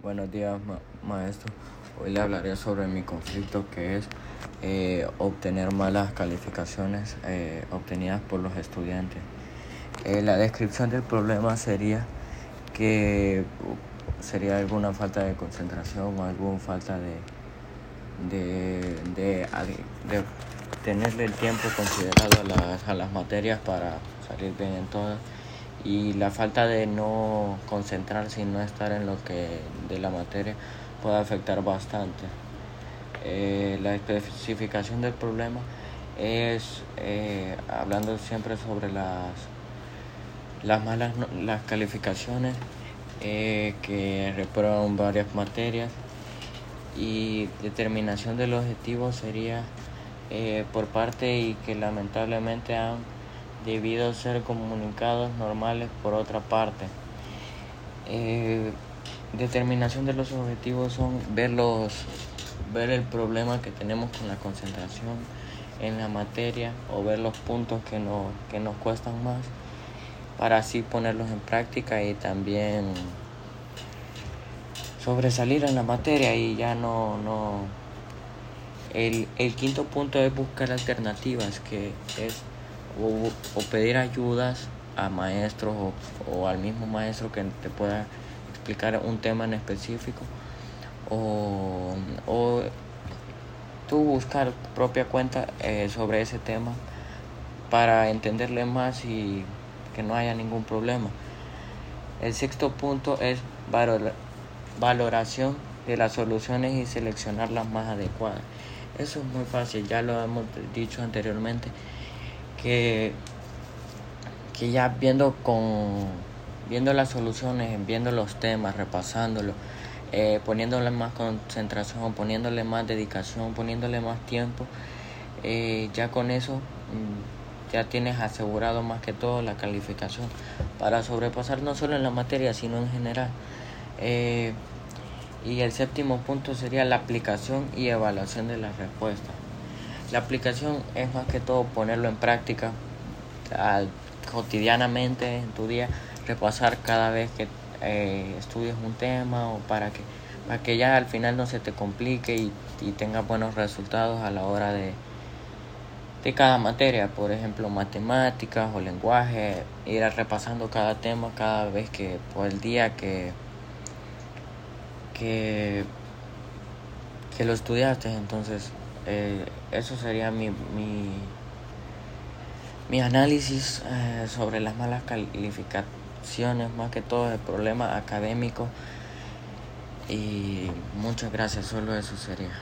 Buenos días, ma maestro. Hoy le hablaré sobre mi conflicto que es eh, obtener malas calificaciones eh, obtenidas por los estudiantes. Eh, la descripción del problema sería que sería alguna falta de concentración o alguna falta de, de, de, de tenerle el tiempo considerado a las, a las materias para salir bien en todas y la falta de no concentrarse y no estar en lo que de la materia puede afectar bastante. Eh, la especificación del problema es eh, hablando siempre sobre las, las malas las calificaciones eh, que reprueban varias materias y determinación del objetivo sería eh, por parte y que lamentablemente han debido ser comunicados normales por otra parte. Eh, determinación de los objetivos son ver, los, ver el problema que tenemos con la concentración en la materia o ver los puntos que, no, que nos cuestan más para así ponerlos en práctica y también sobresalir en la materia y ya no, no el, el quinto punto es buscar alternativas que es o, pedir ayudas a maestros o, o, al mismo maestro que te pueda explicar un tema en específico o, o tú buscar propia cuenta eh, sobre ese tema para entenderle más y que no haya ningún problema. El sexto punto es valor, valoración de las soluciones y seleccionar las más adecuadas. Eso es muy fácil, ya lo hemos dicho anteriormente que, que ya viendo con viendo las soluciones, viendo los temas, repasándolo, eh, poniéndole más concentración, poniéndole más dedicación, poniéndole más tiempo, eh, ya con eso mm, ya tienes asegurado más que todo la calificación para sobrepasar no solo en la materia, sino en general. Eh, y el séptimo punto sería la aplicación y evaluación de las respuestas. La aplicación es más que todo ponerlo en práctica al, cotidianamente en tu día, repasar cada vez que eh, estudies un tema o para que, para que ya al final no se te complique y, y tengas buenos resultados a la hora de, de cada materia, por ejemplo matemáticas o lenguaje, ir repasando cada tema cada vez que por el día que, que, que lo estudiaste, entonces eh, eso sería mi, mi, mi análisis eh, sobre las malas calificaciones, más que todo el problema académico. Y muchas gracias, solo eso sería.